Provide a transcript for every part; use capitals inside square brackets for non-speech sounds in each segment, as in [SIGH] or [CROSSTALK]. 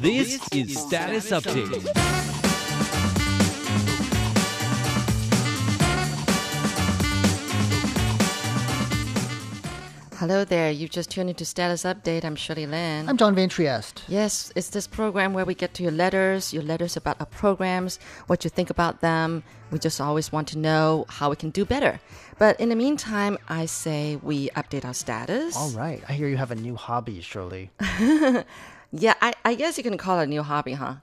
This is Status Update. Hello there. You've just tuned into Status Update. I'm Shirley Lin. I'm John Van Trieste. yes, it's this program where we get to your letters, your letters about our programs, what you think about them. We just always want to know how we can do better. But in the meantime, I say we update our status. All right. I hear you have a new hobby, Shirley. [LAUGHS] Yeah, I, I guess you can call it a new hobby, huh?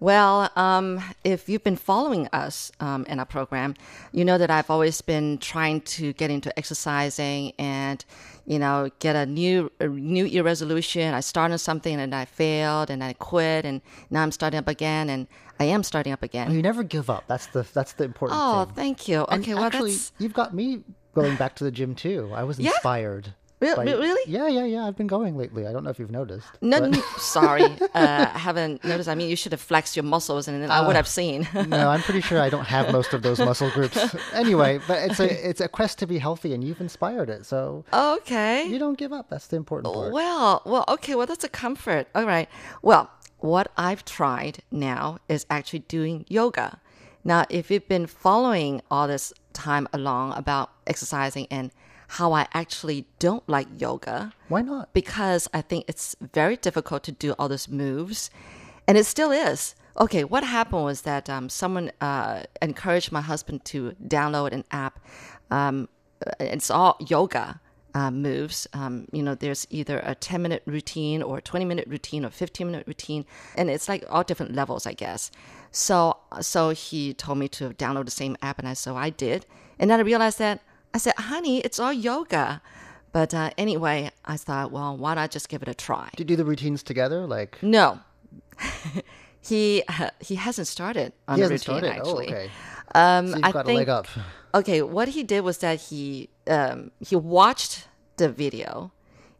Well, um, if you've been following us um, in our program, you know that I've always been trying to get into exercising and, you know, get a new a new year resolution. I started something and I failed and I quit and now I'm starting up again and I am starting up again. You never give up. That's the that's the important Oh, thing. thank you. And Okay, well actually, that's you've got me going back to the gym too. I was Yeah? inspired. Re- by- really? Yeah, yeah, yeah. I've been going lately. I don't know if you've noticed. no, but- sorry, uh, I haven't noticed. I mean, you should have flexed your muscles and then I would have seen. [LAUGHS] no, I'm pretty sure I don't have most of those muscle groups. anyway, but it's a it's a quest to be healthy, and you've inspired it. So okay. you don't give up. That's the important part. Well, well, okay, well, that's a comfort. All right. Well, what I've tried now is actually doing yoga. Now, if you've been following all this time along about exercising and how I actually don't like yoga, Why not? because I think it's very difficult to do all those moves, and it still is. Okay, what happened was that um, someone uh, encouraged my husband to download an app. Um, it's all yoga uh, moves. Um, you know, there's either a 10 minute routine or 20 minute routine or 15 minute routine, and it's like all different levels, I guess. So, so he told me to download the same app, and I so I did, and then I realized that I said, "Honey, it's all yoga." But uh, anyway, I thought, well, why not just give it a try? Do you do the routines together? Like No, [LAUGHS] he he hasn't started on he the hasn't routine started. actually. Oh, okay. Um, So I got think a leg up. okay, what he did was that he um, he watched the video,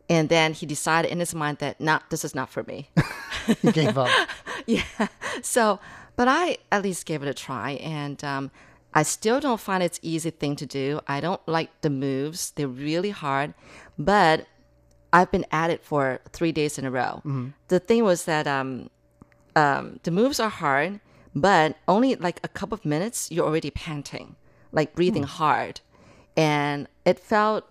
and then he decided in his mind that not this is not for me. [LAUGHS] He gave up. [LAUGHS] yeah. So, but I at least gave it a try, and um, I still don't find it's easy thing to do. I don't like the moves; they're really hard. But I've been at it for three days in a row. The thing was that um, um, the moves are hard, but only like a couple of minutes, you're already panting, like breathing hard, and it felt.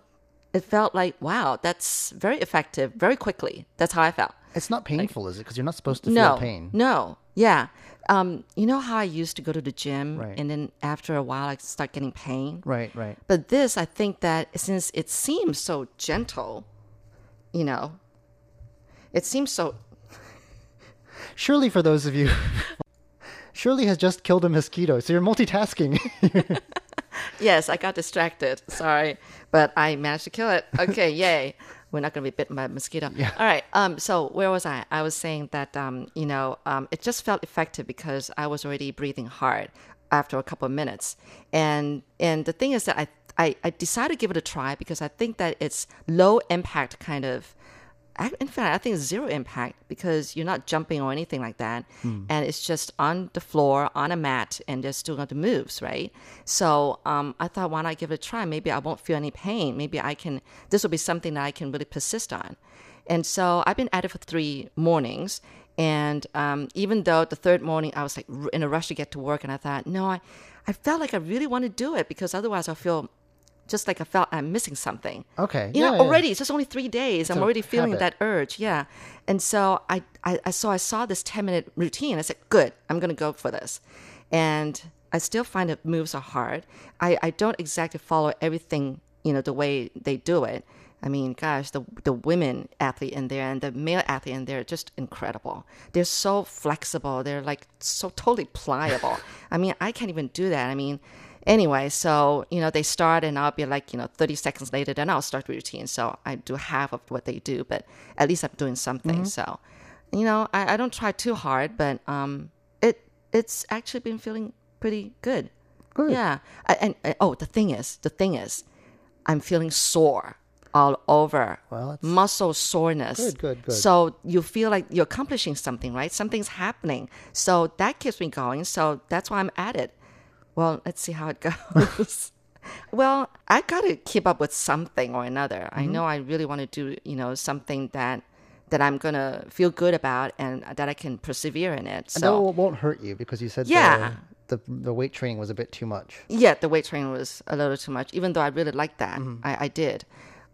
It felt like wow, that's very effective, very quickly. That's how I felt. It's not painful, is it? Because you're not supposed to feel No, pain. no, yeah. Um, you know how I used to go to the gym, Right. and then after a while, I start getting pain. Right, right. But this, I think that since it seems so gentle, you know, it seems so. Surely, for those of you, Shirley has just killed a mosquito, so you're multitasking. [LAUGHS] Yes, I got distracted. Sorry, but I managed to kill it. Okay, yay. We're not going to be bitten by a mosquito. All right. Um. So where was I? I was saying that um. You know. Um. It just felt effective because I was already breathing hard after a couple of minutes, and and the thing is that I I, I decided to give it a try because I think that it's low impact kind of. In fact, I think zero impact because you're not jumping or anything like that, and it's just on the floor on a mat, and there's still the moves, right? So um, I thought, why not give it a try? Maybe I won't feel any pain. Maybe I can. This will be something that I can really persist on, and so I've been at it for three mornings. And um, even though the third morning I was like in a rush to get to work, and I thought, no, I, I felt like I really want to do it because otherwise I'll feel just like I felt I'm missing something. Okay, You yeah, know, yeah. already it's just only three days. I'm already feeling habit. that urge. Yeah. And so I, I, I so I saw this 10 minute routine. I said, good, I'm going to go for this. And I still find that moves are hard. I, I don't exactly follow everything, you know, the way they do it. I mean, gosh, the the women athlete in there and the male athlete in there are just incredible. They're so flexible. They're like so totally pliable. [LAUGHS] I mean, I can't even do that. I mean, anyway, so you know, they start and I'll be like, you know, 30 seconds later, then I'll start the routine. So I do half of what they do, but at least I'm doing something. So, you know, I, I don't try too hard, but um, it it's actually been feeling pretty good. Good. Yeah. I, and, and oh, the thing is, the thing is, I'm feeling sore all over. Well, muscle soreness. Good, good, good. So you feel like you're accomplishing something, right? Something's happening. So that keeps me going. So that's why I'm at it. Well, let's see how it goes. [LAUGHS] well, I got to keep up with something or another. Mm-hmm. I know I really want to do, you know, something that that I'm gonna feel good about and that I can persevere in it. And So that won't hurt you because you said Yeah. the, the the weight training was a bit too much. yeah, the weight training was a little too much. Even though I really liked that, Mm-hmm. I, I did.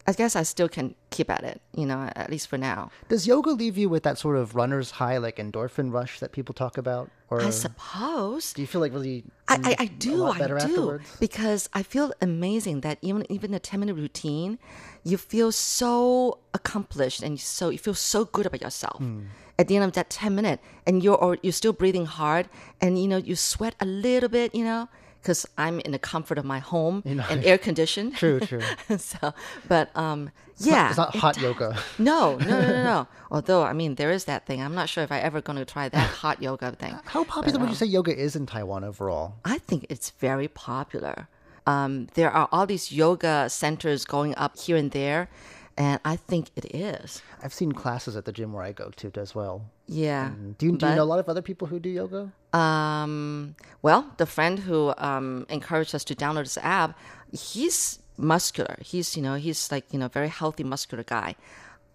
I guess I still can keep at it, you know, at least for now. Does yoga leave you with that sort of runner's high, like endorphin rush that people talk about? Or I suppose. do you feel like really I, I, mm, I do, I do, afterwards? because I feel amazing that even even a ten minute routine, you feel so accomplished and so you feel so good about yourself. Hmm. At the end of that ten minute, and you're or you're still breathing hard, and you know you sweat a little bit, you know, because I'm in the comfort of my home and [LAUGHS] air conditioned. True, true. [LAUGHS] so, but um, yeah, It's not it hot does. yoga. [LAUGHS] No, no, no, no, no. Although I mean, there is that thing. I'm not sure if I ever going to try that hot yoga thing. How popular um, would you say yoga is in Taiwan overall? I think it's very popular. Um, there are all these yoga centers going up here and there, and I think it is. I've seen classes at the gym where I go to as well. Yeah. Do you, do you But- know a lot of other people who do yoga? Um, well, the friend who um, encouraged us to download this app, he's muscular. He's you know he's like you know very healthy muscular guy.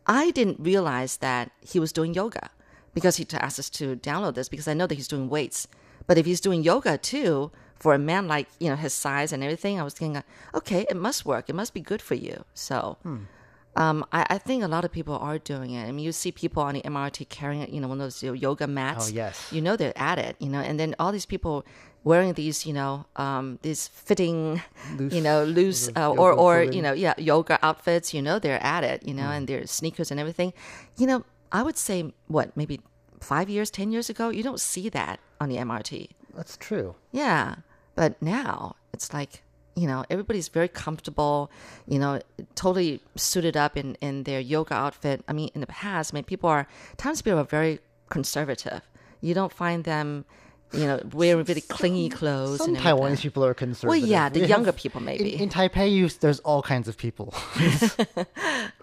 I didn't realize that he was doing yoga because he asked us to download this because I know that he's doing weights. But if he's doing yoga too, for a man like you know his size and everything, I was thinking, okay, it must work. It must be good for you. So. Um, I, I think a lot of people are doing it. I mean, you see people on the MRT carrying, you know, one of those yoga mats. Oh, yes. You know they're at it, you know, and then all these people wearing these, you know, um, these fitting, you know, loose uh, or or clothing. you know, yeah, yoga outfits. You know, they're at it, you know, Mm. and their sneakers and everything. You know, I would say what maybe five years, ten years ago, you don't see that on the MRT. That's true. Yeah. But now it's like, you know, everybody's very comfortable, you know, totally suited up in, in their yoga outfit. I mean, in the past, I mean, people are, times people are very conservative. You don't find them, you know, wearing really clingy clothes. Some and. Taiwanese people are conservative. Well, yeah, the We [LAUGHS] younger people maybe. in Taipei, you, there's all kinds of people. [LAUGHS]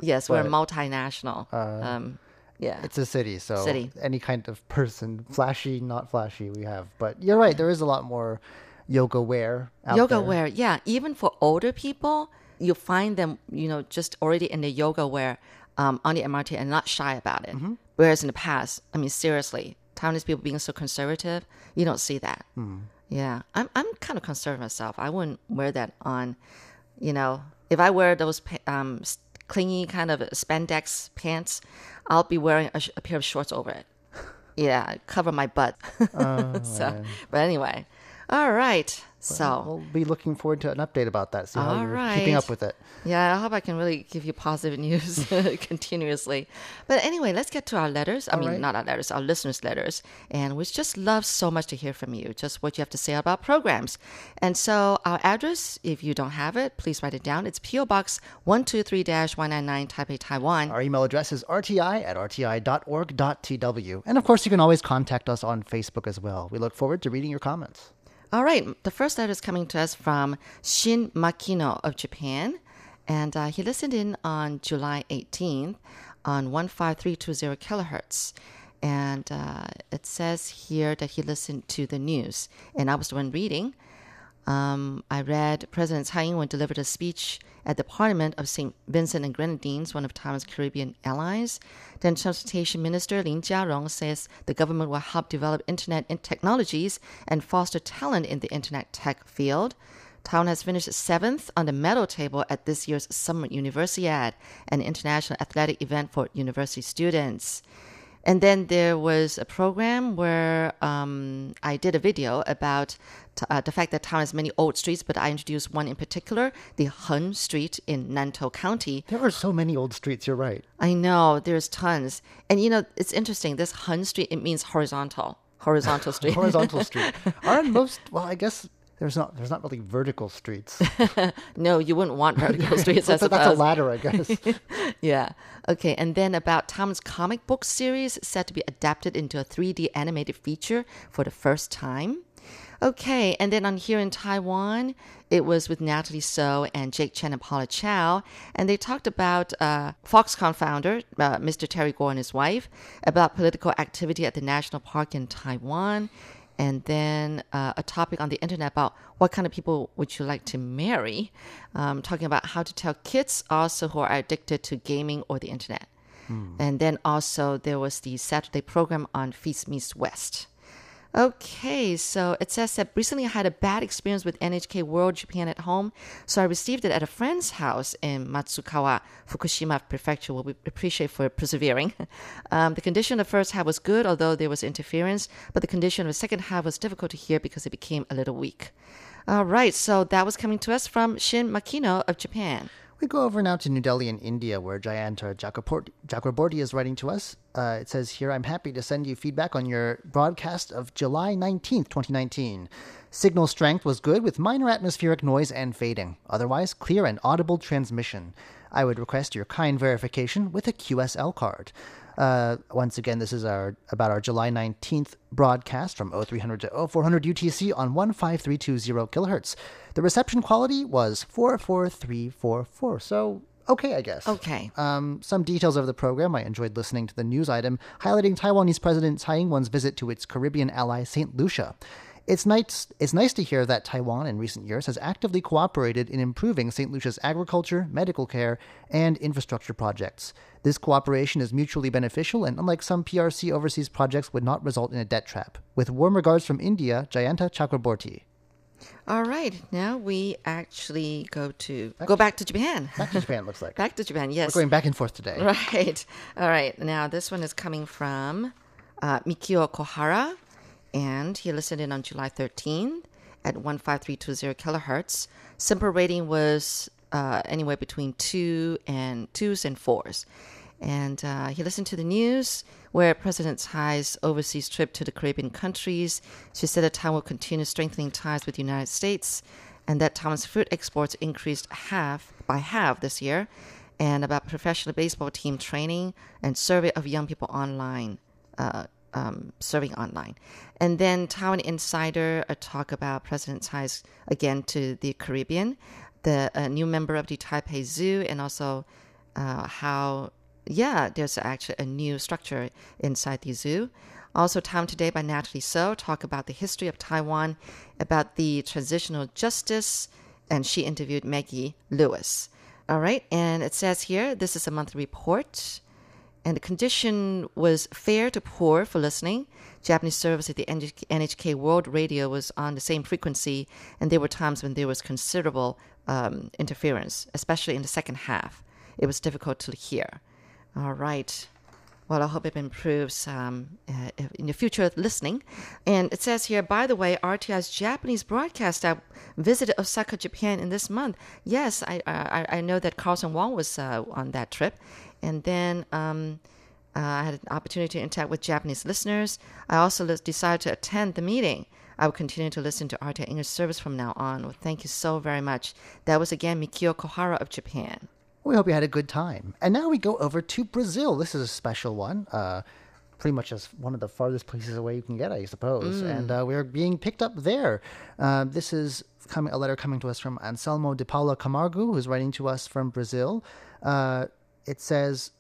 yes, we're but, multinational. um, yeah. It's a city, so City. any kind of person, flashy, not flashy, we have. But you're right, there is a lot more yoga wear out yoga there. wear yeah. Even for older people you find them you know just already in the yoga wear um, on the mrt and not shy about it. Mm-hmm. whereas in the past i mean seriously taiwanese people being so conservative you don't see that. Hmm. yeah. I'm, I'm kind of conservative myself. I wouldn't wear that on you know. If i wear those um, clingy kind of spandex pants i'll be wearing a, sh- a pair of shorts over it. [LAUGHS] Yeah cover my butt. [LAUGHS] Oh, so but anyway all right so We'll be looking forward to an update about that. See how All you're keeping up with it. Yeah, I hope I can really give you positive news [LAUGHS] continuously. But anyway, let's get to our letters. I mean, right. not our letters, our listeners' letters. And we just love so much to hear from you, just what you have to say about programs. And so, our address, if you don't have it, please write it down. It's P.O. Box 123 199 Taipei, Taiwan. Our email address is rti at rti.org.tw. And of course, you can always contact us on Facebook as well. We look forward to reading your comments. All right, the first letter is coming to us from Shin Makino of Japan, and uh, he listened in on July 18th on 15320 kilohertz. And uh, it says here that he listened to the news, and I was the one reading. Um, I read President Tsai Ing-wen delivered a speech at the Parliament of St. Vincent and Grenadines, one of Taiwan's Caribbean allies. Then Transportation Minister Lin Chia-lung says the government will help develop internet in technologies and foster talent in the internet tech field. Taiwan has finished seventh on the medal table at this year's Summer Universiade, an international athletic event for university students. And then there was a program where um, I did a video about t- uh, the fact that Taiwan has many old streets, but I introduced one in particular, the Hun Street in Nantou County. There are so many old streets, you're right. I know there's tons, and you know it's interesting. This Hun Street it means horizontal, horizontal [LAUGHS] street. Horizontal street. [LAUGHS] Aren't most, well, I guess there's not there's not really vertical streets. [LAUGHS] no, you wouldn't want [LAUGHS] vertical streets. That's, a, that's a ladder, I guess. [LAUGHS] Yeah. Okay. And then about Tom's comic book series set to be adapted into a 3D animated feature for the first time. Okay. And then on here in Taiwan, it was with Natalie So and Jake Chen and Paula Chow. And they talked about uh, Foxconn founder, uh, Mr. Terry Gou and his wife, about political activity at the national park in Taiwan. And then uh, a topic on the internet about what kind of people would you like to marry, um, talking about how to tell kids also who are addicted to gaming or the internet. And then also there was the Saturday program on Feast Meets West. Okay, so it says that recently I had a bad experience with NHK World Japan at home, so I received it at a friend's house in Matsukawa, Fukushima Prefecture. Well, we appreciate for persevering. [LAUGHS] Um, the condition of the first half was good, although there was interference, but the condition of the second half was difficult to hear because it became a little weak. All right, so that was coming to us from Shin Makino of Japan. We go over now to New Delhi in India, where Jayanta Chakraborty is writing to us. Uh, it says here, I'm happy to send you feedback on your broadcast of July 19th, 2019. Signal strength was good with minor atmospheric noise and fading. Otherwise, clear and audible transmission. I would request your kind verification with a QSL card. Uh, once again, this is our about our July 19th broadcast from 0300 to 0400 UTC on 15320 kilohertz. The reception quality was 44344. So, okay, I guess. Okay. Um, some details of the program. I enjoyed listening to the news item highlighting Taiwanese President Tsai Ing-wen's visit to its Caribbean ally St. Lucia. It's nice, it's nice to hear that Taiwan in recent years has actively cooperated in improving St. Lucia's agriculture, medical care, and infrastructure projects. This cooperation is mutually beneficial and, unlike some PRC overseas projects, would not result in a debt trap. With warm regards from India, Jayanta Chakraborty. All right, now we actually go to go back to Japan. Back to Japan, looks like. [LAUGHS] Back to Japan, yes. We're going back and forth today. [LAUGHS] Right. All right. Now this one is coming from uh, Mikio Kohara, and he listened in on July 13th at 15320 kilohertz. SINPO rating was uh, anywhere between two and twos and fours. And uh, he listened to the news where President Tsai's overseas trip to the Caribbean countries. She said that Taiwan will continue strengthening ties with the United States and that Taiwan's fruit exports increased half by half this year. And about professional baseball team training and survey of young people online, uh, um, serving online. And then Taiwan Insider uh, talk about President Tsai's again to the Caribbean, the uh, new member of the Taipei Zoo, and also uh, how yeah, there's actually a new structure inside the zoo. Also, Time Today by Natalie So talk about the history of Taiwan, about the transitional justice, and she interviewed Maggie Lewis. All right, and it says here this is a monthly report, and the condition was fair to poor for listening. Japanese service at the NHK World Radio was on the same frequency, and there were times when there was considerable um, interference, especially in the second half. It was difficult to hear. All right. Well, I hope it improves um, uh, in the future listening. And it says here, by the way, RTI's Japanese broadcast I visited Osaka, Japan in this month. Yes, I I, I know that Carlson Wong was uh, on that trip. And then um, uh, I had an opportunity to interact with Japanese listeners. I also decided to attend the meeting. I will continue to listen to RTI English service from now on. Well, thank you so very much. That was again Mikio Kohara of Japan. We hope you had a good time. And now we go over to Brazil. This is a special one. Uh, pretty much as one of the farthest places away you can get, I suppose. Mm. And uh, we're being picked up there. Uh, this is coming, a letter coming to us from Anselmo de Paula Camargo, who's writing to us from Brazil. Uh, it says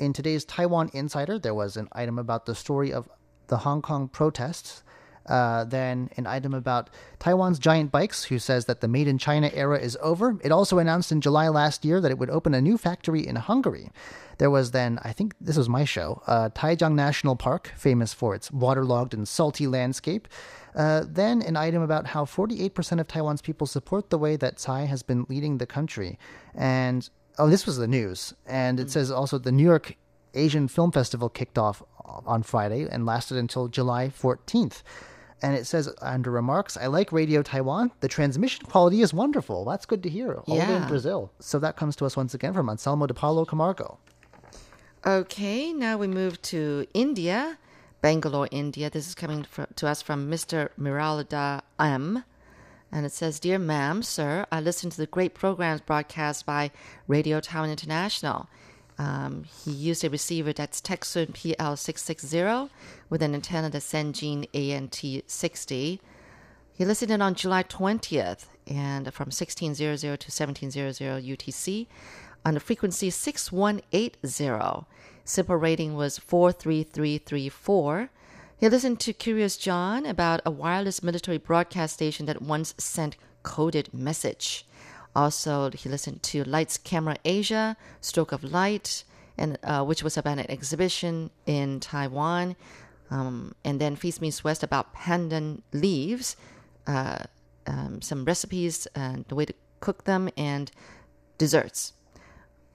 in today's Taiwan Insider, there was an item about the story of the Hong Kong protests. Uh, then an item about Taiwan's giant bikes, who says that the made in China era is over. It also announced in July last year that it would open a new factory in Hungary. There was then, I think this was my show, uh, Taijiang National Park, famous for its waterlogged and salty landscape. Uh, then an item about how 48% of Taiwan's people support the way that Tsai has been leading the country. And, oh, this was the news. And it says also the New York Asian Film Festival kicked off on Friday and lasted until July 14th and it says under remarks, I like Radio Taiwan. The transmission quality is wonderful. That's good to hear. All Yeah. in Brazil. So that comes to us once again from Anselmo de Paulo Camargo. Okay, now we move to India, Bangalore, India. This is coming to us from Mr. Miralda M. And it says, Dear ma'am, sir, I listen to the great programs broadcast by Radio Taiwan International. Um, he used a receiver that's Tecsun PL660 with an antenna that's Sangean ANT60. He listened on July 20th and from 1600 to 1700 UTC on the frequency 6180. SINPO rating was 43334. He listened to Curious John about a wireless military broadcast station that once sent coded message. Also, he listened to Lights Camera Asia, Stroke of Light, and uh, which was about an exhibition in Taiwan. Um, and then Feast Meets West about pandan leaves, uh, um, some recipes and the way to cook them, and desserts.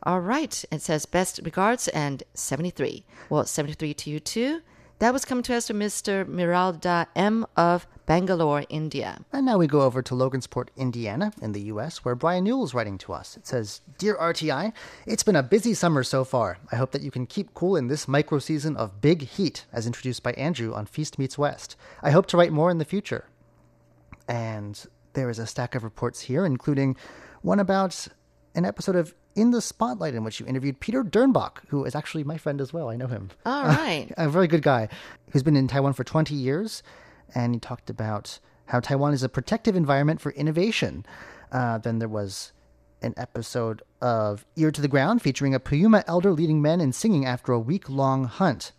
All right, it says best regards and 73. Well, 73 to you too. That was coming to us from Mr. Miralda M. of Bangalore, India. And now we go over to Logansport, Indiana, in the U.S., where Brian Newell is writing to us. It says, Dear RTI, it's been a busy summer so far. I hope that you can keep cool in this micro season of big heat, as introduced by Andrew on Feast Meets West. I hope to write more in the future. And there is a stack of reports here, including one about an episode of In the Spotlight in which you interviewed Peter Dernbach, who is actually my friend as well. I know him. All right. [LAUGHS] a very good guy who's been in Taiwan for 20 years. And he talked about how Taiwan is a protective environment for innovation. Uh, then there was an episode of Ear to the Ground featuring a Puyuma elder leading men in singing after a week long hunt.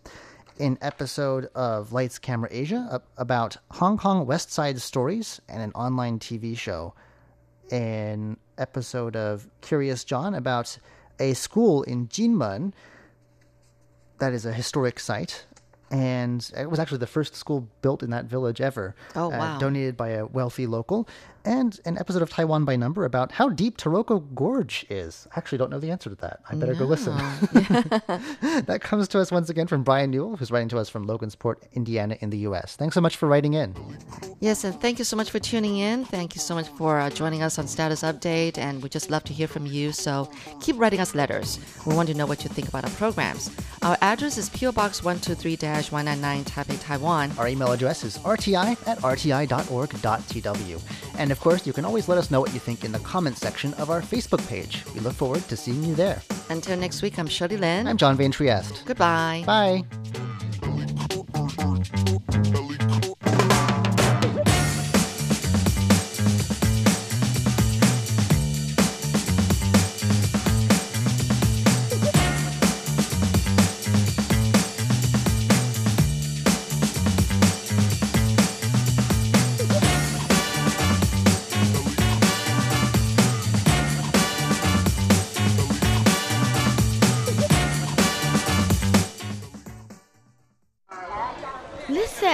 An episode of Lights Camera Asia uh, about Hong Kong West Side stories and an online TV show. An episode of Curious John about a school in Jinmen that is a historic site. And it was actually the first school built in that village ever. Oh, uh, wow. donated by a wealthy local. And an episode of Taiwan by Number about how deep Taroko Gorge is. I actually don't know the answer to that. I better go listen. [LAUGHS] [LAUGHS] that comes to us once again from Brian Newell, who's writing to us from Logansport, Indiana, in the U.S. Thanks so much for writing in. Yes, and thank you so much for tuning in. Thank you so much for uh, joining us on Status Update, and we just love to hear from you. So keep writing us letters. We want to know what you think about our programs. Our address is PO Box 123-199 Taipei, Taiwan. Our email address is rti at rti.org.tw. And of course, you can always let us know what you think in the comments section of our Facebook page. We look forward to seeing you there. Until next week, I'm Shirley Lin. I'm John Van Trieste. Goodbye. Bye.